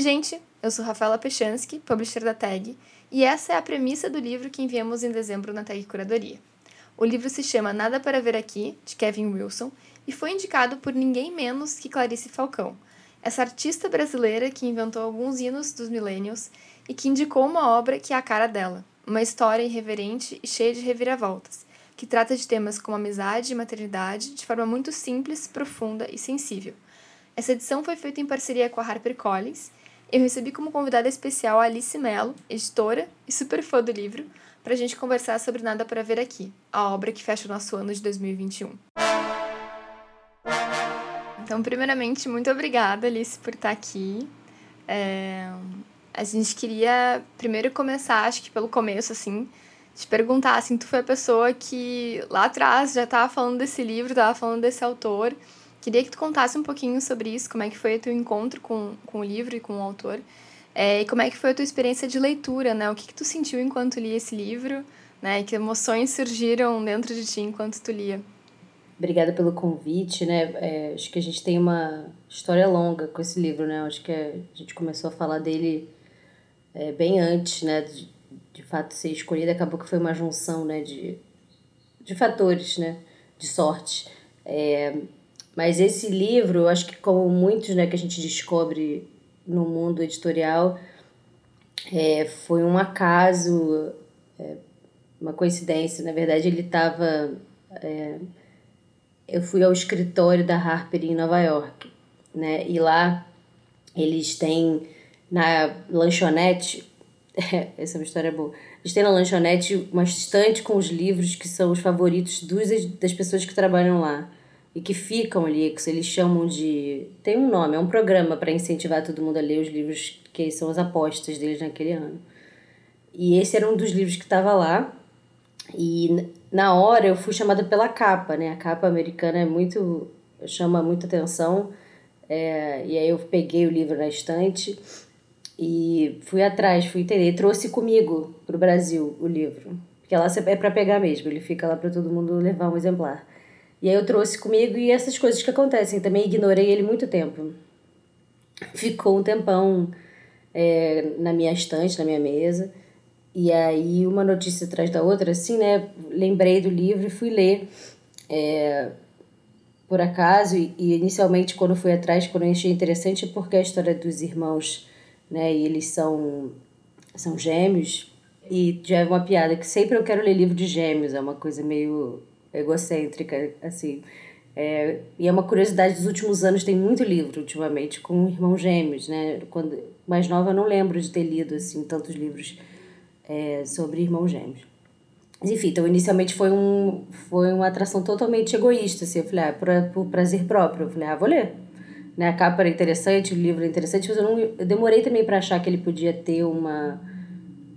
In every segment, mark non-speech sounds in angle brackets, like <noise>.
Oi, gente! Eu sou Rafaela Pechansky, publisher da TAG, e essa é a premissa do livro que enviamos em dezembro na TAG Curadoria. O livro se chama Nada para Ver Aqui, de Kevin Wilson, e foi indicado por ninguém menos que Clarice Falcão, essa artista brasileira que inventou alguns hinos dos millennials e que indicou uma obra que é a cara dela, uma história irreverente e cheia de reviravoltas, que trata de temas como amizade e maternidade de forma muito simples, profunda e sensível. Essa edição foi feita em parceria com a HarperCollins eu recebi como convidada especial a Alice Mello, editora e super fã do livro, para a gente conversar sobre Nada para Ver Aqui, a obra que fecha o nosso ano de 2021. Então, primeiramente, muito obrigada, Alice, por estar aqui. É... A gente queria primeiro começar, acho que pelo começo, assim, te perguntar, assim, tu foi a pessoa que lá atrás já estava falando desse livro, estava falando desse autor, Queria que tu contasse um pouquinho sobre isso, como é que foi o teu encontro com, com o livro e com o autor, é, e como é que foi a tua experiência de leitura, né? O que, que tu sentiu enquanto lia esse livro, né? E que emoções surgiram dentro de ti enquanto tu lia? Obrigada pelo convite, né? É, acho que a gente tem uma história longa com esse livro, né? Acho que a gente começou a falar dele é, bem antes, né? De, de fato ser escolhido, acabou que foi uma junção, né? De, de fatores, né? De sorte. É, mas esse livro, acho que como muitos né, que a gente descobre no mundo editorial, é, foi um acaso, é, uma coincidência. Na verdade, ele estava. É, eu fui ao escritório da Harper em Nova York, né? E lá eles têm na lanchonete. <laughs> essa é uma história boa. Eles têm na lanchonete uma estante com os livros que são os favoritos dos, das pessoas que trabalham lá e que ficam ali, que eles chamam de. Tem um nome, é um programa para incentivar todo mundo a ler os livros que são as apostas deles naquele ano. E esse era um dos livros que estava lá. E na hora eu fui chamada pela capa, né? A capa americana é muito. chama muita atenção. É, e aí eu peguei o livro na estante e fui atrás, fui entender. Trouxe comigo para o Brasil o livro. Porque lá é para pegar mesmo, ele fica lá para todo mundo levar um exemplar. E aí eu trouxe comigo e essas coisas que acontecem. Também ignorei ele muito tempo. Ficou um tempão é, na minha estante, na minha mesa. E aí, uma notícia atrás da outra, assim, né? Lembrei do livro e fui ler. É, por acaso, e, inicialmente, quando fui atrás, quando eu achei interessante, porque a história dos irmãos, né? E eles são, são gêmeos. E já é uma piada que sempre eu quero ler livro de gêmeos, é uma coisa meio egocêntrica, assim. É, e é uma curiosidade dos últimos anos, tem muito livro ultimamente com irmãos gêmeos, né? Quando mais nova eu não lembro de ter lido assim tantos livros é, sobre irmãos gêmeos. Mas, enfim, então inicialmente foi, um, foi uma atração totalmente egoísta, assim, eu falei, ah, pra, por prazer próprio, eu falei, ah, vou ler. Né? A capa era interessante, o livro era interessante, mas eu, não, eu demorei também para achar que ele podia ter uma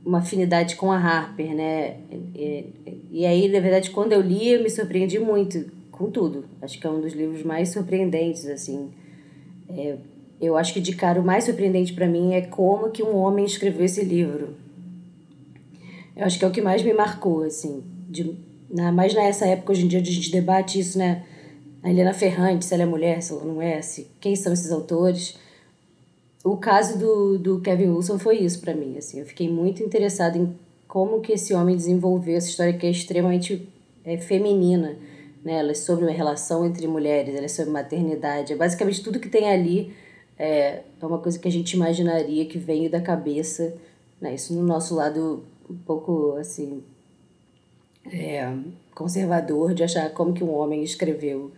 uma afinidade com a Harper, né? E, e aí, na verdade, quando eu li, eu me surpreendi muito com tudo. Acho que é um dos livros mais surpreendentes, assim. É, eu acho que de cara o mais surpreendente para mim é como que um homem escreveu esse livro. Eu acho que é o que mais me marcou, assim. De, na, mais nessa época, hoje em dia, a gente debate isso, né? A Helena Ferrante, se ela é mulher, se ela não é, se, quem são esses autores o caso do, do Kevin Wilson foi isso para mim, assim, eu fiquei muito interessada em como que esse homem desenvolveu essa história que é extremamente é, feminina, né? Ela é sobre uma relação entre mulheres, ela é sobre maternidade, é basicamente tudo que tem ali é, é uma coisa que a gente imaginaria que veio da cabeça, né? Isso no nosso lado um pouco, assim, é, conservador de achar como que um homem escreveu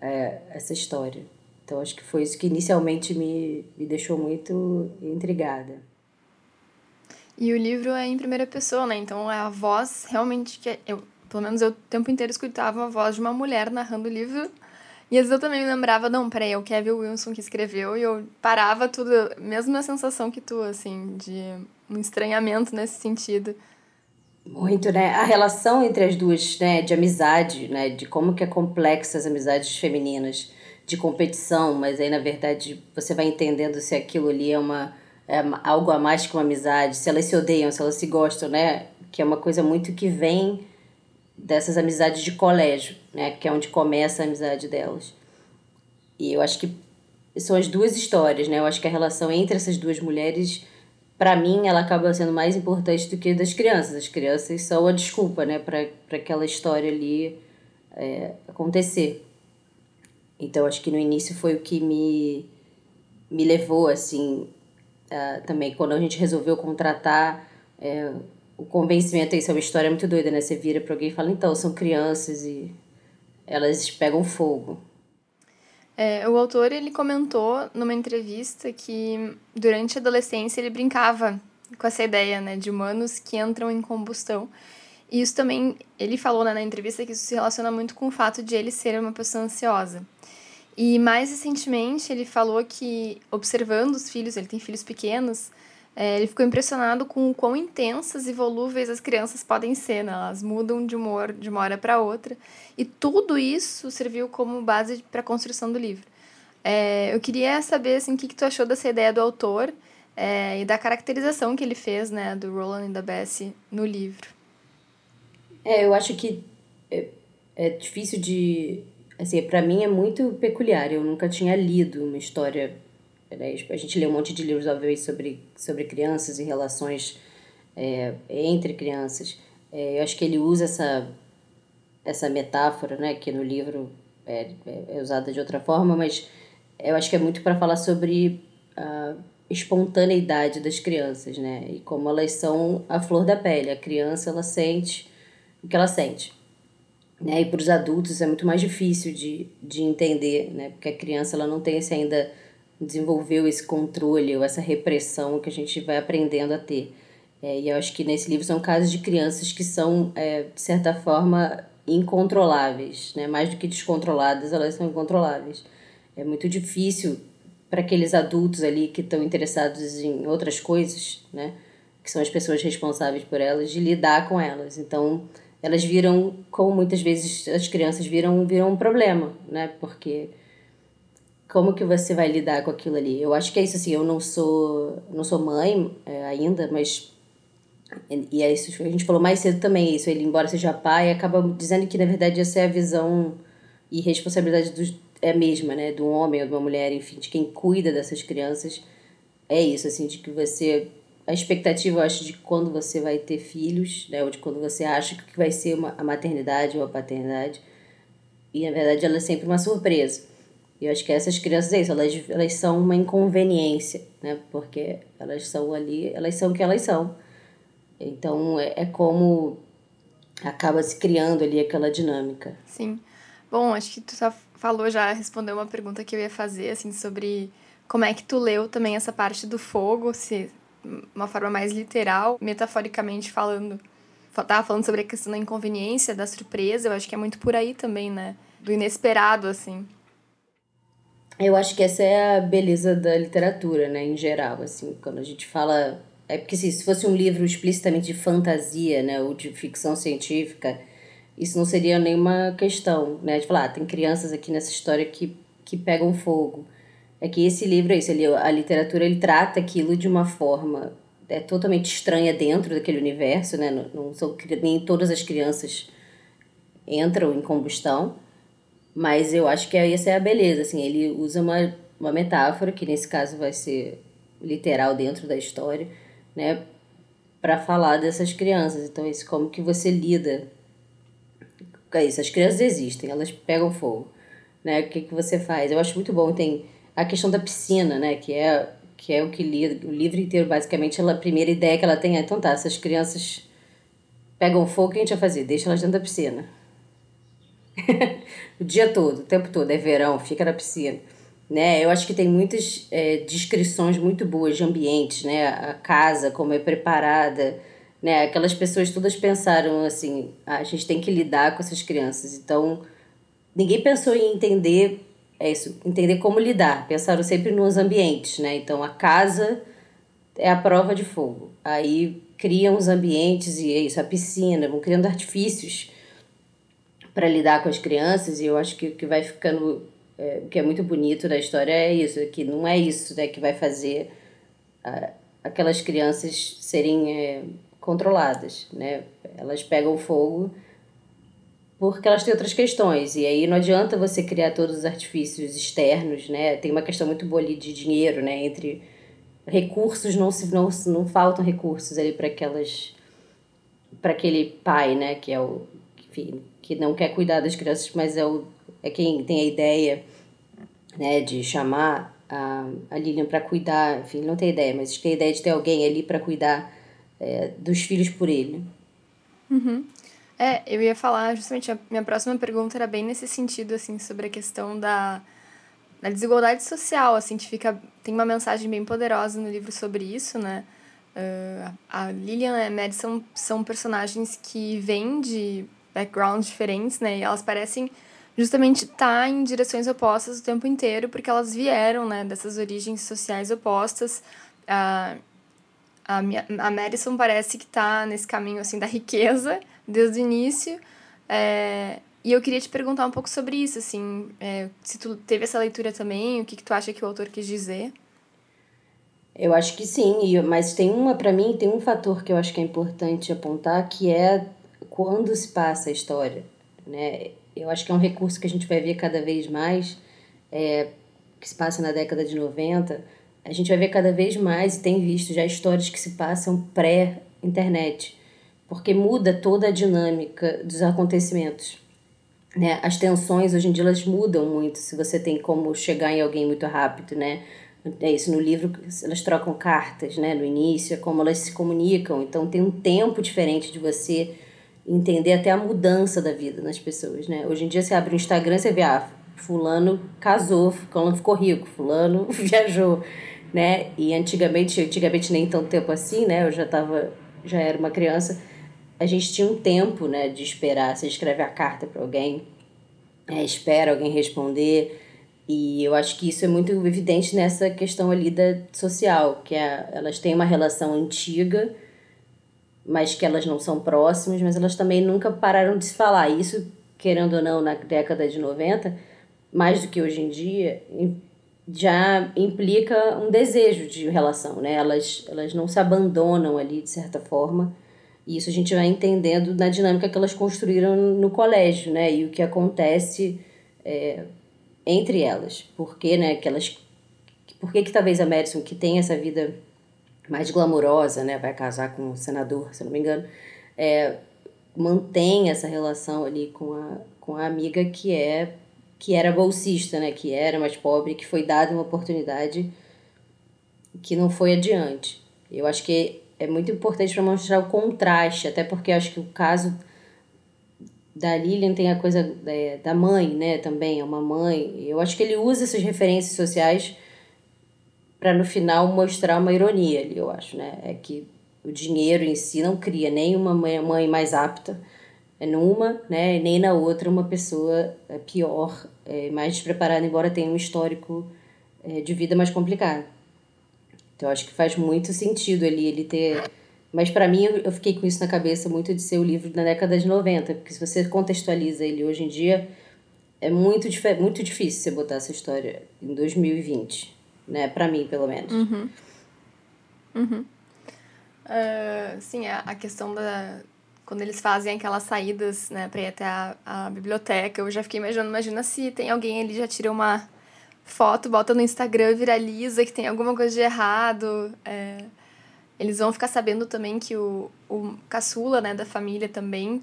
é, essa história. Então, acho que foi isso que inicialmente me, me deixou muito intrigada. E o livro é em primeira pessoa, né? Então, é a voz realmente que... É, eu, pelo menos eu o tempo inteiro escutava a voz de uma mulher narrando o livro E às vezes eu também me lembrava, não, peraí, é o Kevin Wilson que escreveu, e eu parava tudo, mesmo a sensação que tu, assim, de um estranhamento nesse sentido. Muito, né? A relação entre as duas, né, de amizade, né, de como que é complexa as amizades femininas, de competição, mas aí na verdade você vai entendendo se aquilo ali é uma é algo a mais que uma amizade, se elas se odeiam, se elas se gostam, né? Que é uma coisa muito que vem dessas amizades de colégio, né? Que é onde começa a amizade delas. E eu acho que são as duas histórias, né? Eu acho que a relação entre essas duas mulheres, para mim, ela acaba sendo mais importante do que das crianças. As crianças são a desculpa, né? Para aquela história ali é, acontecer. Então, acho que no início foi o que me, me levou, assim, uh, também quando a gente resolveu contratar é, o convencimento, isso é uma história muito doida, né? Você vira para alguém e fala, então, são crianças e elas pegam fogo. É, o autor ele comentou numa entrevista que durante a adolescência ele brincava com essa ideia né, de humanos que entram em combustão. E isso também, ele falou né, na entrevista que isso se relaciona muito com o fato de ele ser uma pessoa ansiosa. E mais recentemente ele falou que, observando os filhos, ele tem filhos pequenos, é, ele ficou impressionado com o quão intensas e volúveis as crianças podem ser, né? Elas mudam de humor de uma hora para outra. E tudo isso serviu como base para a construção do livro. É, eu queria saber assim, o que, que tu achou dessa ideia do autor é, e da caracterização que ele fez né, do Roland e da Bessie no livro. É, eu acho que é, é difícil de assim, para mim é muito peculiar. Eu nunca tinha lido uma história. Né? A gente lê um monte de livros, obviamente, sobre, sobre crianças e relações é, entre crianças. É, eu acho que ele usa essa, essa metáfora, né, que no livro é, é, é usada de outra forma, mas eu acho que é muito para falar sobre a espontaneidade das crianças, né, e como elas são a flor da pele. A criança, ela sente o que ela sente. Né? E para os adultos é muito mais difícil de, de entender, né? Porque a criança ela não tem esse ainda desenvolveu esse controle ou essa repressão que a gente vai aprendendo a ter. É, e eu acho que nesse livro são casos de crianças que são, é, de certa forma, incontroláveis, né? Mais do que descontroladas, elas são incontroláveis. É muito difícil para aqueles adultos ali que estão interessados em outras coisas, né? Que são as pessoas responsáveis por elas, de lidar com elas. Então, elas viram, como muitas vezes as crianças viram, viram um problema, né? Porque como que você vai lidar com aquilo ali? Eu acho que é isso assim, eu não sou, não sou mãe é, ainda, mas e é isso que a gente falou mais cedo também, isso, ele embora seja pai, acaba dizendo que na verdade essa é a visão e responsabilidade dos é a mesma, né, do homem ou de uma mulher, enfim, de quem cuida dessas crianças. É isso assim, de que você a expectativa, eu acho, de quando você vai ter filhos, né? Ou de quando você acha que vai ser uma, a maternidade ou a paternidade. E, na verdade, ela é sempre uma surpresa. E eu acho que essas crianças, é isso, elas, elas são uma inconveniência, né? Porque elas são ali, elas são o que elas são. Então, é, é como acaba se criando ali aquela dinâmica. Sim. Bom, acho que tu só falou já, respondeu uma pergunta que eu ia fazer, assim, sobre como é que tu leu também essa parte do fogo, se uma forma mais literal, metaforicamente falando. Tava falando sobre a questão da inconveniência, da surpresa, eu acho que é muito por aí também, né? Do inesperado, assim. Eu acho que essa é a beleza da literatura, né, em geral, assim, quando a gente fala... É porque assim, se fosse um livro explicitamente de fantasia, né, ou de ficção científica, isso não seria nenhuma questão, né, de falar, ah, tem crianças aqui nessa história que, que pegam fogo. É que esse livro é isso, ele, a literatura ele trata aquilo de uma forma é totalmente estranha dentro daquele universo, né? Não, não são, nem todas as crianças entram em combustão, mas eu acho que essa é a beleza, assim, ele usa uma, uma metáfora, que nesse caso vai ser literal dentro da história, né? para falar dessas crianças. Então, isso como que você lida com isso. As crianças existem, elas pegam fogo, né? O que, que você faz? Eu acho muito bom, tem a questão da piscina, né? Que é, que é o que li, o livro inteiro, basicamente, ela, a primeira ideia que ela tem é, então tá, essas crianças pegam fogo, o que a gente vai fazer? Deixa elas dentro da piscina. <laughs> o dia todo, o tempo todo, é verão, fica na piscina. Né? Eu acho que tem muitas é, descrições muito boas de ambientes, né? A casa, como é preparada, né? Aquelas pessoas todas pensaram assim, ah, a gente tem que lidar com essas crianças. Então, ninguém pensou em entender é isso, entender como lidar. Pensaram sempre nos ambientes, né? Então a casa é a prova de fogo. Aí criam os ambientes e é isso, a piscina, vão criando artifícios para lidar com as crianças e eu acho que o que vai ficando é, o que é muito bonito da história é isso, que não é isso né, que vai fazer aquelas crianças serem é, controladas, né? Elas pegam fogo porque elas têm outras questões. E aí não adianta você criar todos os artifícios externos, né? Tem uma questão muito boa ali de dinheiro, né? Entre recursos, não, se, não, não faltam recursos ali para aquelas para aquele pai, né? Que é o enfim, que não quer cuidar das crianças, mas é, o, é quem tem a ideia né, de chamar a, a Lilian para cuidar, enfim, não tem ideia, mas tem a ideia de ter alguém ali para cuidar é, dos filhos por ele. Uhum. É, eu ia falar justamente, a minha próxima pergunta era bem nesse sentido, assim, sobre a questão da, da desigualdade social, assim, que fica, tem uma mensagem bem poderosa no livro sobre isso, né? Uh, a Lilian e a Madison são personagens que vêm de backgrounds diferentes, né? E elas parecem justamente estar tá em direções opostas o tempo inteiro, porque elas vieram, né, dessas origens sociais opostas. Uh, a, a Madison parece que está nesse caminho assim da riqueza desde o início. É, e eu queria te perguntar um pouco sobre isso, assim, é, se tu teve essa leitura também, o que, que tu acha que o autor quis dizer? Eu acho que sim, mas tem uma, para mim, tem um fator que eu acho que é importante apontar, que é quando se passa a história, né? Eu acho que é um recurso que a gente vai ver cada vez mais, é, que se passa na década de 90, a gente vai ver cada vez mais e tem visto já histórias que se passam pré-internet, porque muda toda a dinâmica dos acontecimentos. Né? As tensões hoje em dia elas mudam muito se você tem como chegar em alguém muito rápido, né? É isso no livro elas trocam cartas, né? No início é como elas se comunicam, então tem um tempo diferente de você entender até a mudança da vida nas pessoas, né? Hoje em dia você abre o Instagram, você vê ah, fulano casou, fulano ficou rico, fulano <laughs> viajou né? E antigamente, antigamente nem tão tempo assim, né? Eu já tava, já era uma criança. A gente tinha um tempo, né, de esperar. Você escreve a carta para alguém, é, espera alguém responder. E eu acho que isso é muito evidente nessa questão ali da social, que é, elas têm uma relação antiga, mas que elas não são próximas, mas elas também nunca pararam de se falar. Isso, querendo ou não, na década de 90, mais do que hoje em dia, já implica um desejo de relação, né? Elas, elas não se abandonam ali, de certa forma. E isso a gente vai entendendo na dinâmica que elas construíram no colégio, né? E o que acontece é, entre elas. Por que, né? Que elas, por que, que talvez a Madison, que tem essa vida mais glamourosa, né? Vai casar com um senador, se não me engano. É, mantém essa relação ali com a, com a amiga que é que era bolsista, né, que era mais pobre, que foi dada uma oportunidade que não foi adiante. Eu acho que é muito importante para mostrar o contraste, até porque acho que o caso da Lilian tem a coisa é, da mãe, né, também, é uma mãe. Eu acho que ele usa essas referências sociais para no final mostrar uma ironia ali, eu acho, né? É que o dinheiro em si não cria nem uma mãe mais apta, é numa, né, nem na outra uma pessoa é, pior, é, mais despreparada, embora tenha um histórico é, de vida mais complicado. Então acho que faz muito sentido ali ele ter. Mas para mim eu fiquei com isso na cabeça muito de ser o livro da década de 90, porque se você contextualiza ele hoje em dia, é muito, muito difícil você botar essa história em 2020, né? Para mim, pelo menos. Uhum. Uhum. Uh, sim, a questão da, quando eles fazem aquelas saídas, né, pra ir até a, a biblioteca, eu já fiquei imaginando, imagina se tem alguém ali já tira uma foto, bota no Instagram, viraliza que tem alguma coisa de errado. É, eles vão ficar sabendo também que o, o caçula, né, da família também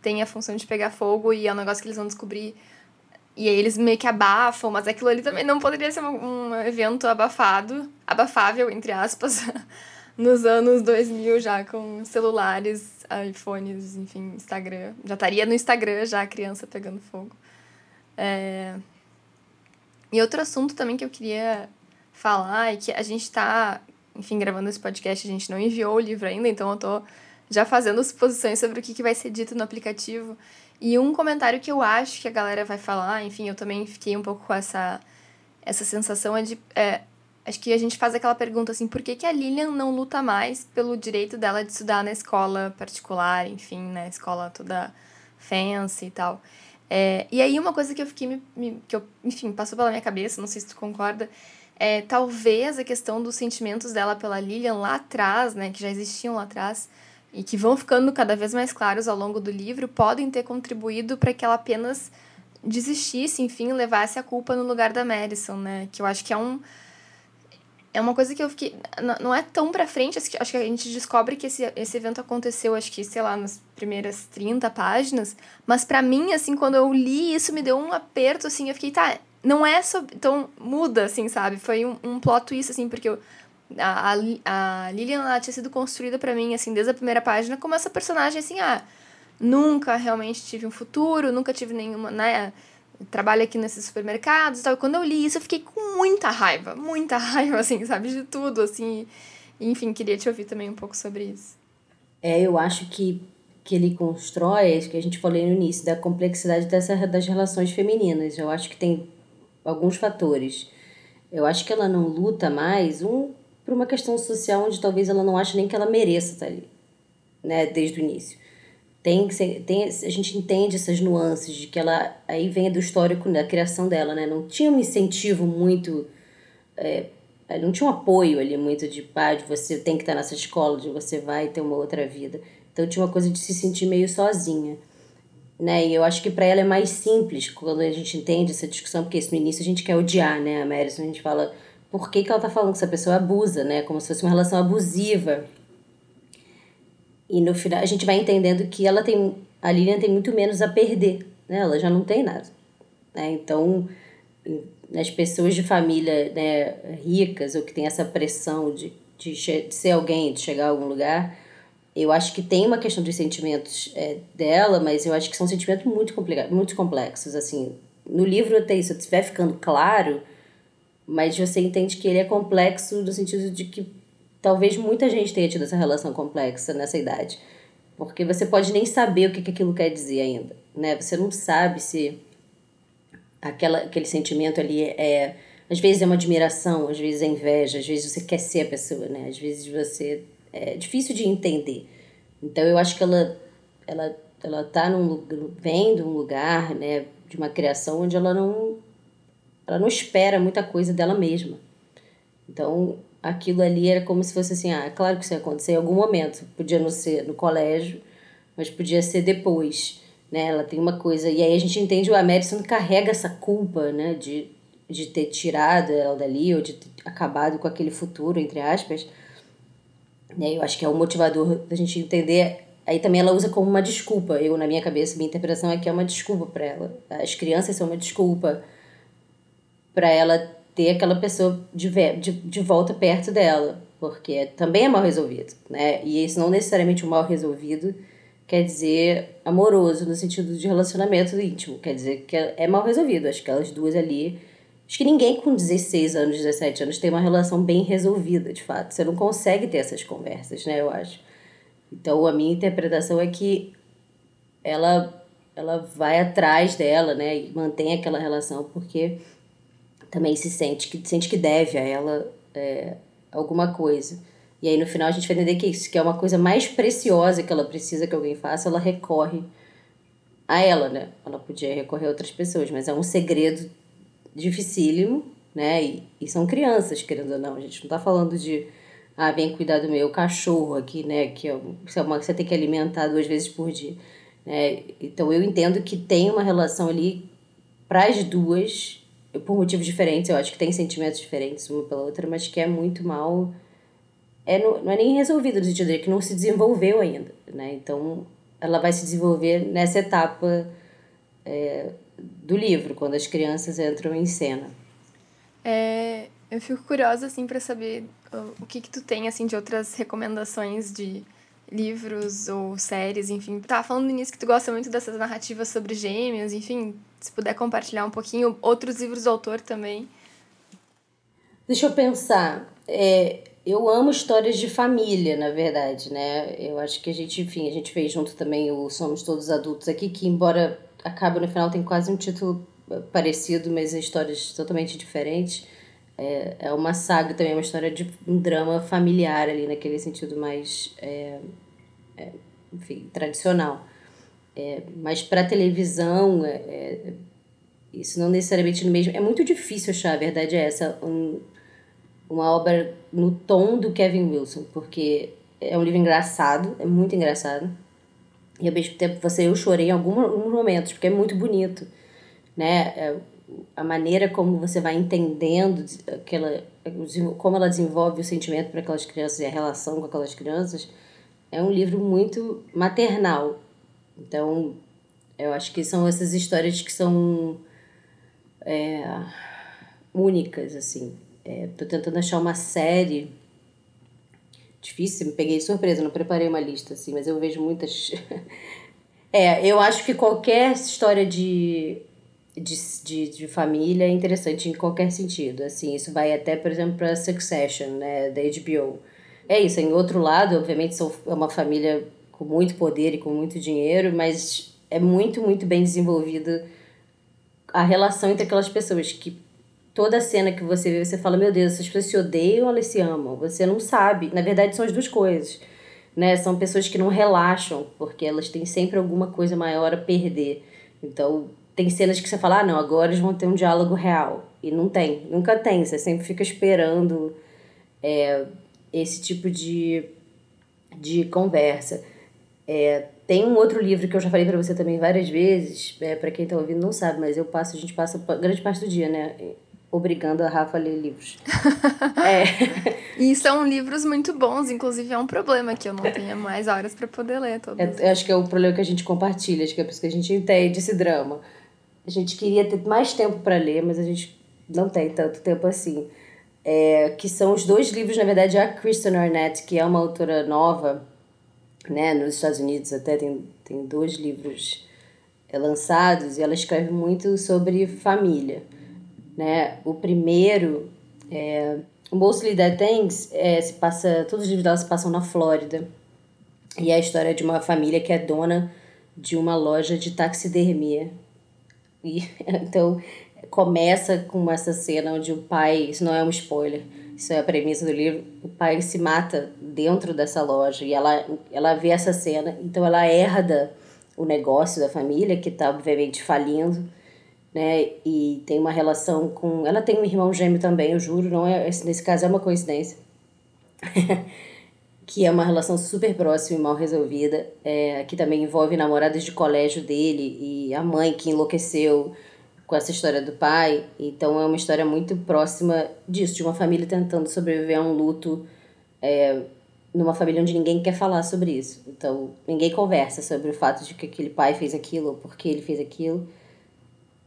tem a função de pegar fogo e é um negócio que eles vão descobrir. E aí eles meio que abafam, mas aquilo ali também não poderia ser um, um evento abafado, abafável, entre aspas, <laughs> nos anos 2000 já com celulares iPhones, enfim, Instagram. Já estaria no Instagram já a criança pegando fogo. É... E outro assunto também que eu queria falar é que a gente está, enfim, gravando esse podcast, a gente não enviou o livro ainda, então eu tô já fazendo suposições sobre o que, que vai ser dito no aplicativo. E um comentário que eu acho que a galera vai falar, enfim, eu também fiquei um pouco com essa, essa sensação é de. É, acho que a gente faz aquela pergunta assim, por que, que a Lilian não luta mais pelo direito dela de estudar na escola particular, enfim, na escola toda fancy e tal. É, e aí uma coisa que eu fiquei, me, me, que eu, enfim, passou pela minha cabeça, não sei se tu concorda, é talvez a questão dos sentimentos dela pela Lilian lá atrás, né, que já existiam lá atrás, e que vão ficando cada vez mais claros ao longo do livro, podem ter contribuído para que ela apenas desistisse, enfim, levasse a culpa no lugar da Madison, né? Que eu acho que é um é uma coisa que eu fiquei. Não é tão pra frente, acho que a gente descobre que esse, esse evento aconteceu, acho que, sei lá, nas primeiras 30 páginas. Mas para mim, assim, quando eu li isso, me deu um aperto, assim, eu fiquei, tá, não é sobre. Então, muda, assim, sabe? Foi um, um plot twist, assim, porque eu, a, a, a Lilian ela tinha sido construída para mim, assim, desde a primeira página, como essa personagem, assim, ah, nunca realmente tive um futuro, nunca tive nenhuma, né? Trabalho aqui nesses supermercados e tal. Quando eu li isso, eu fiquei com muita raiva, muita <laughs> raiva, assim, sabe, de tudo, assim. enfim, queria te ouvir também um pouco sobre isso. É, eu acho que, que ele constrói, isso que a gente falou no início, da complexidade dessa, das relações femininas. Eu acho que tem alguns fatores. Eu acho que ela não luta mais, um, por uma questão social onde talvez ela não ache nem que ela mereça estar ali, né, desde o início tem tem, a gente entende essas nuances de que ela aí vem do histórico da criação dela, né? Não tinha um incentivo muito é, não tinha um apoio ali muito de pai, de você tem que estar nessa escola, de você vai ter uma outra vida. Então tinha uma coisa de se sentir meio sozinha. Né? E eu acho que para ela é mais simples quando a gente entende essa discussão, porque no início a gente quer odiar, né? A Madison, a gente fala por que, que ela tá falando que essa pessoa abusa, né? Como se fosse uma relação abusiva. E no final a gente vai entendendo que ela tem. A Lilian tem muito menos a perder, né? Ela já não tem nada. Né? Então, as pessoas de família né, ricas ou que tem essa pressão de, de, de ser alguém, de chegar a algum lugar, eu acho que tem uma questão de sentimentos é, dela, mas eu acho que são sentimentos muito complicados, muito complexos, assim. No livro até isso vai ficando claro, mas você entende que ele é complexo no sentido de que talvez muita gente tenha tido essa relação complexa nessa idade. Porque você pode nem saber o que, que aquilo quer dizer ainda, né? Você não sabe se aquela, aquele sentimento ali é... Às vezes é uma admiração, às vezes é inveja, às vezes você quer ser a pessoa, né? Às vezes você... É difícil de entender. Então eu acho que ela, ela, ela tá num, vem de um lugar, né? De uma criação onde ela não... Ela não espera muita coisa dela mesma. Então, aquilo ali era como se fosse assim, ah, é claro que isso ia acontecer em algum momento, podia não ser no colégio, mas podia ser depois, né? Ela tem uma coisa, e aí a gente entende o Amerson carrega essa culpa, né, de, de ter tirado ela dali, ou de ter acabado com aquele futuro, entre aspas, né? Eu acho que é o motivador da gente entender Aí também ela usa como uma desculpa. Eu, na minha cabeça, minha interpretação é que é uma desculpa para ela. As crianças são uma desculpa para ela ter aquela pessoa de, de, de volta perto dela, porque também é mal resolvido, né? E isso não necessariamente o mal resolvido quer dizer amoroso no sentido de relacionamento íntimo, quer dizer que é mal resolvido. Acho que elas duas ali. Acho que ninguém com 16 anos, 17 anos tem uma relação bem resolvida, de fato. Você não consegue ter essas conversas, né? Eu acho. Então a minha interpretação é que ela ela vai atrás dela, né, e mantém aquela relação porque também se sente que sente que deve a ela é, alguma coisa. E aí no final a gente vai entender que isso, que é uma coisa mais preciosa que ela precisa que alguém faça, ela recorre a ela, né? Ela podia recorrer a outras pessoas, mas é um segredo dificílimo, né? E, e são crianças, querendo ou não. A gente não tá falando de ah, vem cuidar do meu cachorro aqui, né? Que é uma que você tem que alimentar duas vezes por dia. Né? Então eu entendo que tem uma relação ali para as duas por motivos diferentes, eu acho que tem sentimentos diferentes uma pela outra, mas que é muito mal. É, não, é nem resolvido no sentido de que não se desenvolveu ainda, né? Então, ela vai se desenvolver nessa etapa é, do livro, quando as crianças entram em cena. É, eu fico curiosa, assim, para saber o que que tu tem, assim, de outras recomendações de livros ou séries, enfim. Tava falando no início que tu gosta muito dessas narrativas sobre gêmeos, enfim, se puder compartilhar um pouquinho, outros livros do autor também. Deixa eu pensar. É, eu amo histórias de família, na verdade, né? Eu acho que a gente, enfim, a gente fez junto também o Somos Todos Adultos aqui, que embora acabe no final tem quase um título parecido, mas histórias totalmente diferentes. É, é uma saga também, é uma história de um drama familiar ali, naquele sentido mais, é, é, enfim, tradicional. É, mas para televisão, é, é, isso não necessariamente no mesmo. É muito difícil achar, a verdade é essa, um, uma obra no tom do Kevin Wilson, porque é um livro engraçado, é muito engraçado. E ao mesmo tempo você eu chorei em alguns momentos, porque é muito bonito, né? É, a maneira como você vai entendendo aquela como ela desenvolve o sentimento para aquelas crianças e a relação com aquelas crianças é um livro muito maternal então eu acho que são essas histórias que são é, únicas assim é, tô tentando achar uma série difícil me peguei de surpresa não preparei uma lista assim mas eu vejo muitas <laughs> é eu acho que qualquer história de de, de, de família é interessante em qualquer sentido. Assim, isso vai até, por exemplo, para Succession, né, da HBO. É isso, em outro lado, obviamente, são, é uma família com muito poder e com muito dinheiro, mas é muito, muito bem desenvolvida a relação entre aquelas pessoas que toda cena que você vê, você fala, meu Deus, essas pessoas se odeiam ou elas se amam? Você não sabe. Na verdade, são as duas coisas. Né? São pessoas que não relaxam, porque elas têm sempre alguma coisa maior a perder. Então, tem cenas que você fala, ah, não, agora eles vão ter um diálogo real. E não tem, nunca tem. Você sempre fica esperando é, esse tipo de, de conversa. É, tem um outro livro que eu já falei para você também várias vezes, é, para quem tá ouvindo não sabe, mas eu passo, a gente passa grande parte do dia, né? Obrigando a Rafa a ler livros. <laughs> é. E são livros muito bons, inclusive é um problema que eu não tenha mais horas para poder ler todos. É, acho que é o problema que a gente compartilha, acho que é por isso que a gente entende esse drama. A gente queria ter mais tempo para ler, mas a gente não tem tanto tempo assim. É, que são os dois livros, na verdade, a Kristen Arnett, que é uma autora nova, né, nos Estados Unidos até tem, tem dois livros é, lançados, e ela escreve muito sobre família. Né? O primeiro, é, Mostly Dead Things, é, se passa, todos os livros dela se passam na Flórida. E é a história de uma família que é dona de uma loja de taxidermia e, <laughs> então, começa com essa cena onde o pai, isso não é um spoiler, isso é a premissa do livro, o pai se mata dentro dessa loja e ela, ela vê essa cena, então ela herda o negócio da família, que está obviamente falindo, né? E tem uma relação com. Ela tem um irmão gêmeo também, eu juro, não é, nesse caso é uma coincidência. <laughs> que é uma relação super próxima e mal resolvida, é, que também envolve namoradas de colégio dele e a mãe que enlouqueceu com essa história do pai. Então é uma história muito próxima disso, de uma família tentando sobreviver a um luto é, numa família onde ninguém quer falar sobre isso. Então ninguém conversa sobre o fato de que aquele pai fez aquilo ou por que ele fez aquilo.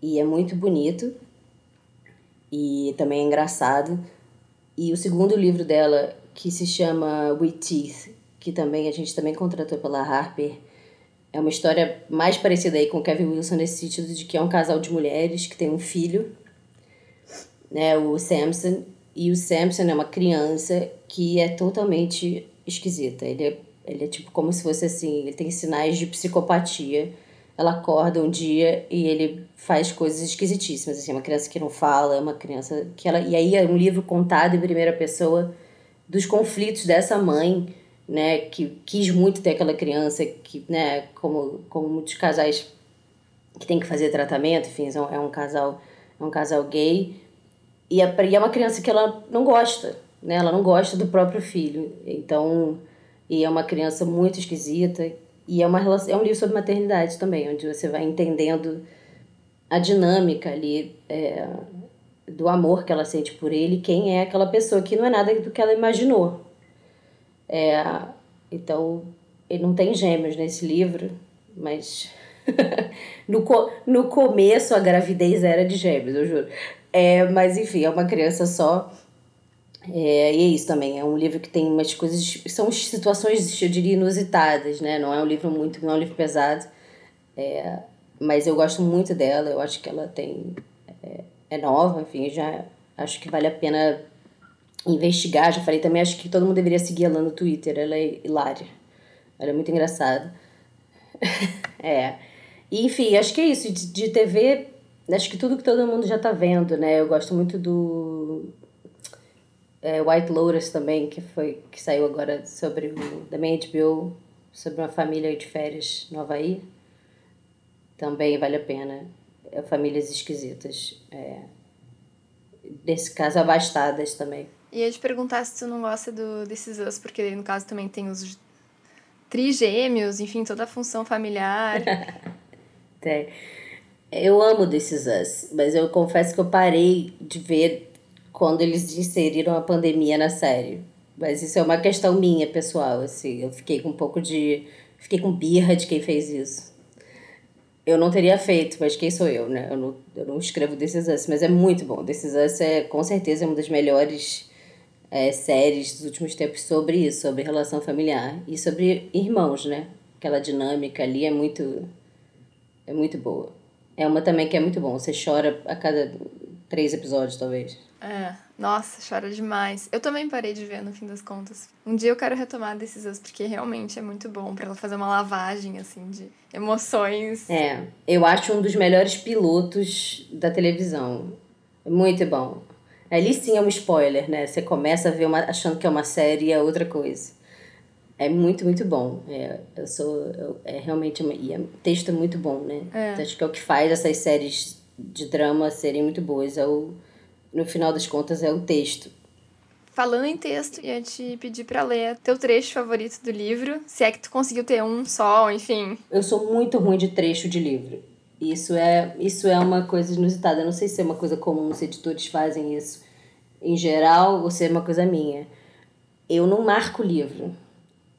E é muito bonito e também é engraçado. E o segundo livro dela, que se chama With Teeth, que também a gente também contratou pela Harper. É uma história mais parecida aí com Kevin Wilson nesse sentido de que é um casal de mulheres que tem um filho, né, o Samson, e o Samson é uma criança que é totalmente esquisita. Ele é, ele é tipo como se fosse assim, ele tem sinais de psicopatia. Ela acorda um dia e ele faz coisas esquisitíssimas, assim, é uma criança que não fala, é uma criança que ela e aí é um livro contado em primeira pessoa dos conflitos dessa mãe, né, que quis muito ter aquela criança, que, né, como, como muitos casais que tem que fazer tratamento, enfim, é um, é um casal é um casal gay, e é, e é uma criança que ela não gosta, né, ela não gosta do próprio filho, então, e é uma criança muito esquisita, e é, uma relação, é um livro sobre maternidade também, onde você vai entendendo a dinâmica ali é, do amor que ela sente por ele, quem é aquela pessoa que não é nada do que ela imaginou. É, então, ele não tem gêmeos nesse livro, mas <laughs> no, co no começo a gravidez era de gêmeos, eu juro. É, mas enfim, é uma criança só. É, e é isso também, é um livro que tem umas coisas, são situações, eu diria, inusitadas, né? Não é um livro muito, não é um livro pesado, é, mas eu gosto muito dela, eu acho que ela tem é, é nova, enfim, já acho que vale a pena investigar. Já falei também, acho que todo mundo deveria seguir ela no Twitter. Ela é hilária. Ela é muito engraçada. <laughs> é. E, enfim, acho que é isso. De, de TV, acho que tudo que todo mundo já tá vendo, né? Eu gosto muito do é, White Lotus também, que foi que saiu agora sobre o também HBO, sobre uma família de férias no Havaí. Também vale a pena. É, famílias esquisitas. É, nesse caso, abastadas também. E ia te perguntar se tu não gosta do desses Us, porque no caso também tem os trigêmeos, enfim, toda a função familiar. <laughs> tem. Eu amo desses Us, mas eu confesso que eu parei de ver quando eles inseriram a pandemia na série. Mas isso é uma questão minha, pessoal, assim. Eu fiquei com um pouco de... Fiquei com birra de quem fez isso. Eu não teria feito, mas quem sou eu, né? Eu não, eu não escrevo This Us, mas é muito bom. This Us é, com certeza, uma das melhores é, séries dos últimos tempos sobre isso, sobre relação familiar. E sobre irmãos, né? Aquela dinâmica ali é muito... É muito boa. É uma também que é muito bom. Você chora a cada três episódios, talvez. É, nossa, chora demais. Eu também parei de ver, no fim das contas. Um dia eu quero retomar decisões, porque realmente é muito bom para ela fazer uma lavagem, assim, de emoções. É, eu acho um dos melhores pilotos da televisão. Muito bom. Ali sim é um spoiler, né? Você começa a ver uma, achando que é uma série e é outra coisa. É muito, muito bom. É, eu sou. Eu, é realmente. Uma, e é, texto é muito bom, né? É. Acho que é o que faz essas séries de drama serem muito boas. É o no final das contas, é o texto. Falando em texto, ia te pedir para ler teu trecho favorito do livro, se é que tu conseguiu ter um só, enfim. Eu sou muito ruim de trecho de livro. Isso é, isso é uma coisa inusitada. Eu não sei se é uma coisa comum, se editores fazem isso em geral ou se é uma coisa minha. Eu não marco livro.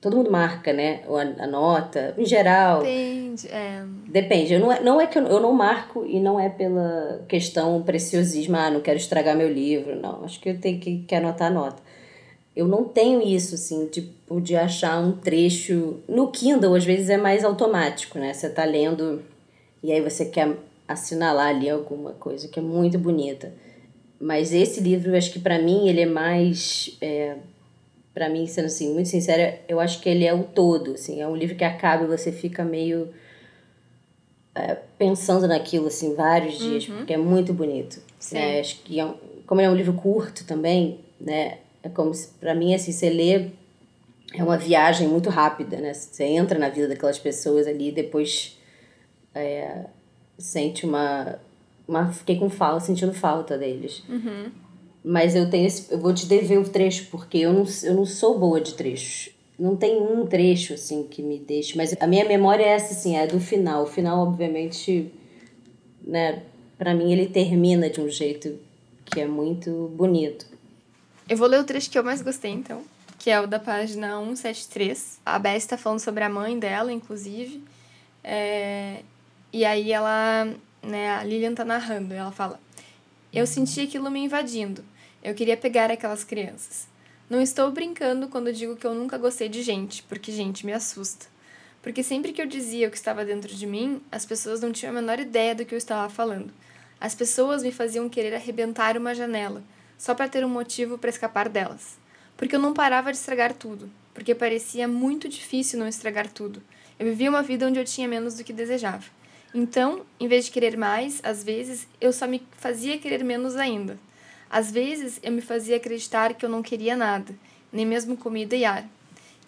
Todo mundo marca, né? A, a nota, em geral. Depende, é. Depende. Eu não, é, não é que eu, eu não marco e não é pela questão preciosismo, ah, não quero estragar meu livro, não. Acho que eu tenho que, que anotar a nota. Eu não tenho isso, assim, tipo, de achar um trecho. No Kindle, às vezes, é mais automático, né? Você tá lendo e aí você quer assinalar ali alguma coisa que é muito bonita. Mas esse livro, acho que para mim, ele é mais. É, para mim, sendo assim, muito sincera, eu acho que ele é o todo, assim, é um livro que acaba e você fica meio é, pensando naquilo, assim, vários dias, uhum. porque é muito bonito. Né? Acho que, é um, como ele é um livro curto também, né, é como se, pra mim, assim, você lê, é uma viagem muito rápida, né, você entra na vida daquelas pessoas ali e depois é, sente uma, uma... Fiquei com falta, sentindo falta deles. Uhum. Mas eu tenho esse, eu vou te dever o trecho, porque eu não, eu não sou boa de trechos. Não tem um trecho, assim, que me deixe. Mas a minha memória é essa, assim, é do final. O final, obviamente, né, pra mim ele termina de um jeito que é muito bonito. Eu vou ler o trecho que eu mais gostei, então, que é o da página 173. A Bess está falando sobre a mãe dela, inclusive. É... E aí ela, né, a Lilian tá narrando, ela fala: Eu senti aquilo me invadindo. Eu queria pegar aquelas crianças. Não estou brincando quando digo que eu nunca gostei de gente, porque gente me assusta. Porque sempre que eu dizia o que estava dentro de mim, as pessoas não tinham a menor ideia do que eu estava falando. As pessoas me faziam querer arrebentar uma janela, só para ter um motivo para escapar delas. Porque eu não parava de estragar tudo, porque parecia muito difícil não estragar tudo. Eu vivia uma vida onde eu tinha menos do que desejava. Então, em vez de querer mais, às vezes, eu só me fazia querer menos ainda. Às vezes eu me fazia acreditar que eu não queria nada, nem mesmo comida e ar.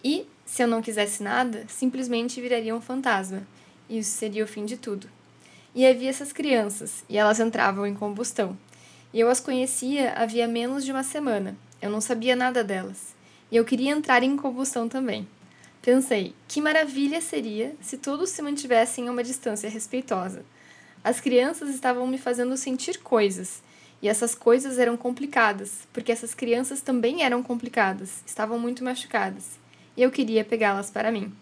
E, se eu não quisesse nada, simplesmente viraria um fantasma, isso seria o fim de tudo. E havia essas crianças, e elas entravam em combustão. E eu as conhecia havia menos de uma semana. Eu não sabia nada delas. E eu queria entrar em combustão também. Pensei, que maravilha seria se todos se mantivessem a uma distância respeitosa. As crianças estavam me fazendo sentir coisas, e essas coisas eram complicadas, porque essas crianças também eram complicadas, estavam muito machucadas. E eu queria pegá-las para mim,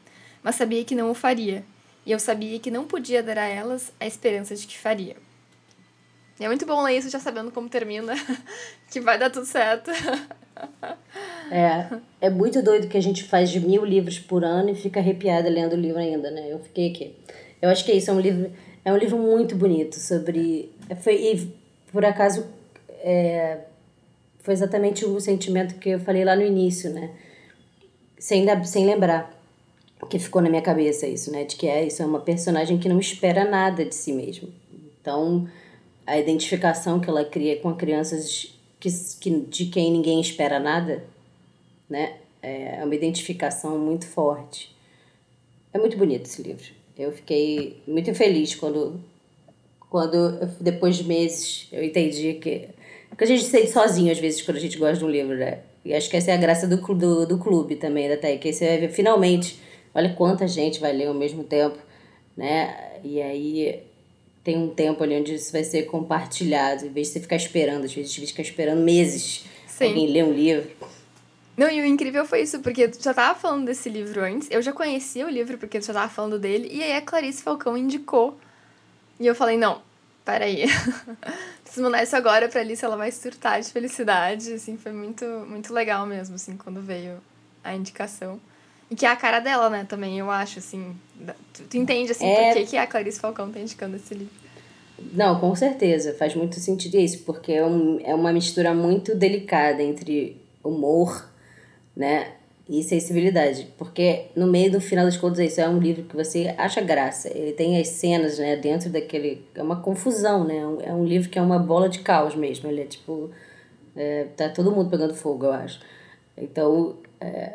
mas sabia que não o faria, e eu sabia que não podia dar a elas a esperança de que faria. E é muito bom ler isso já sabendo como termina, <laughs> que vai dar tudo certo. <laughs> É, é muito doido que a gente faz de mil livros por ano e fica arrepiada lendo o livro ainda, né? Eu fiquei aqui. Eu acho que é isso, é um livro, é um livro muito bonito sobre. Foi, por acaso, é, foi exatamente o sentimento que eu falei lá no início, né? Sem, sem lembrar que ficou na minha cabeça isso, né? De que é isso é uma personagem que não espera nada de si mesmo. Então, a identificação que ela cria com crianças que, que, de quem ninguém espera nada, né? É uma identificação muito forte. É muito bonito esse livro. Eu fiquei muito feliz quando, quando depois de meses, eu entendi que. Porque a gente se sente sozinho às vezes quando a gente gosta de um livro, né? E acho que essa é a graça do, do, do clube também, da Tech. Que você vai ver finalmente, olha quanta gente vai ler ao mesmo tempo, né? E aí tem um tempo ali onde isso vai ser compartilhado, em vez de você ficar esperando, às vezes gente fica esperando meses Sim. alguém ler um livro. Não, e o incrível foi isso, porque tu já tava falando desse livro antes, eu já conhecia o livro porque tu já tava falando dele, e aí a Clarice Falcão indicou. E eu falei, não, peraí. <laughs> Preciso mandar isso agora pra Alice, ela vai surtar de felicidade, assim, foi muito, muito legal mesmo, assim, quando veio a indicação. E que é a cara dela, né, também, eu acho, assim. Tu, tu entende, assim, é... por que, que a Clarice Falcão tá indicando esse livro. Não, com certeza, faz muito sentido isso, porque é, um, é uma mistura muito delicada entre humor né? E sensibilidade, porque no meio do final das contas isso é um livro que você acha graça. Ele tem as cenas, né, dentro daquele é uma confusão, né? É um livro que é uma bola de caos mesmo. Ele é tipo é, tá todo mundo pegando fogo, eu acho. Então é,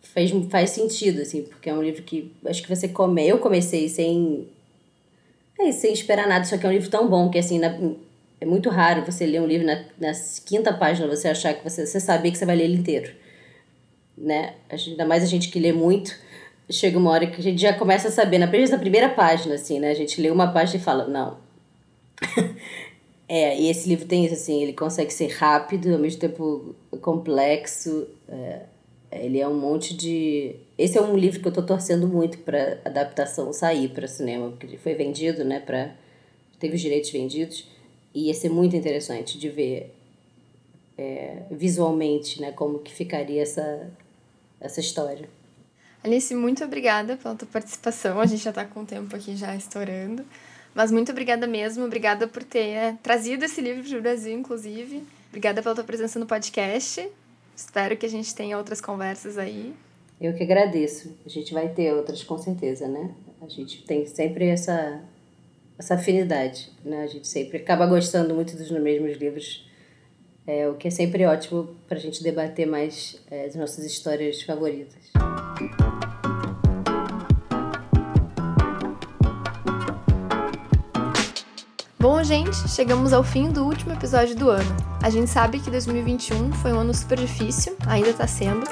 faz, faz sentido assim, porque é um livro que acho que você come. Eu comecei sem é, sem esperar nada, só que é um livro tão bom que assim na, é muito raro você ler um livro na, na quinta página você achar que você você que você vai ler ele inteiro né? Ainda mais a gente que lê muito, chega uma hora que a gente já começa a saber, na primeira página, assim, né? A gente lê uma página e fala, não. <laughs> é, e esse livro tem isso, assim, ele consegue ser rápido, ao mesmo tempo complexo. É, ele é um monte de. Esse é um livro que eu tô torcendo muito para adaptação sair para cinema, porque ele foi vendido, né? Pra... Teve os direitos vendidos. E ia ser muito interessante de ver é, visualmente, né? Como que ficaria essa, essa história. Alice, muito obrigada pela tua participação. A gente já está com o tempo aqui já estourando. Mas muito obrigada mesmo. Obrigada por ter é, trazido esse livro para o Brasil, inclusive. Obrigada pela tua presença no podcast. Espero que a gente tenha outras conversas aí. Eu que agradeço. A gente vai ter outras com certeza, né? A gente tem sempre essa, essa afinidade, né? A gente sempre acaba gostando muito dos mesmos livros é, o que é sempre ótimo para a gente debater mais é, as nossas histórias favoritas. Bom, gente, chegamos ao fim do último episódio do ano. A gente sabe que 2021 foi um ano super difícil, ainda está sendo,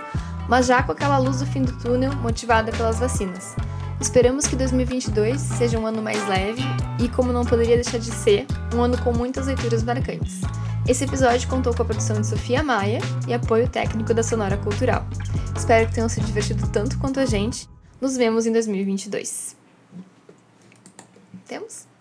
mas já com aquela luz do fim do túnel motivada pelas vacinas. Esperamos que 2022 seja um ano mais leve e, como não poderia deixar de ser, um ano com muitas leituras marcantes. Esse episódio contou com a produção de Sofia Maia e apoio técnico da Sonora Cultural. Espero que tenham se divertido tanto quanto a gente. Nos vemos em 2022. Temos?